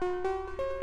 Música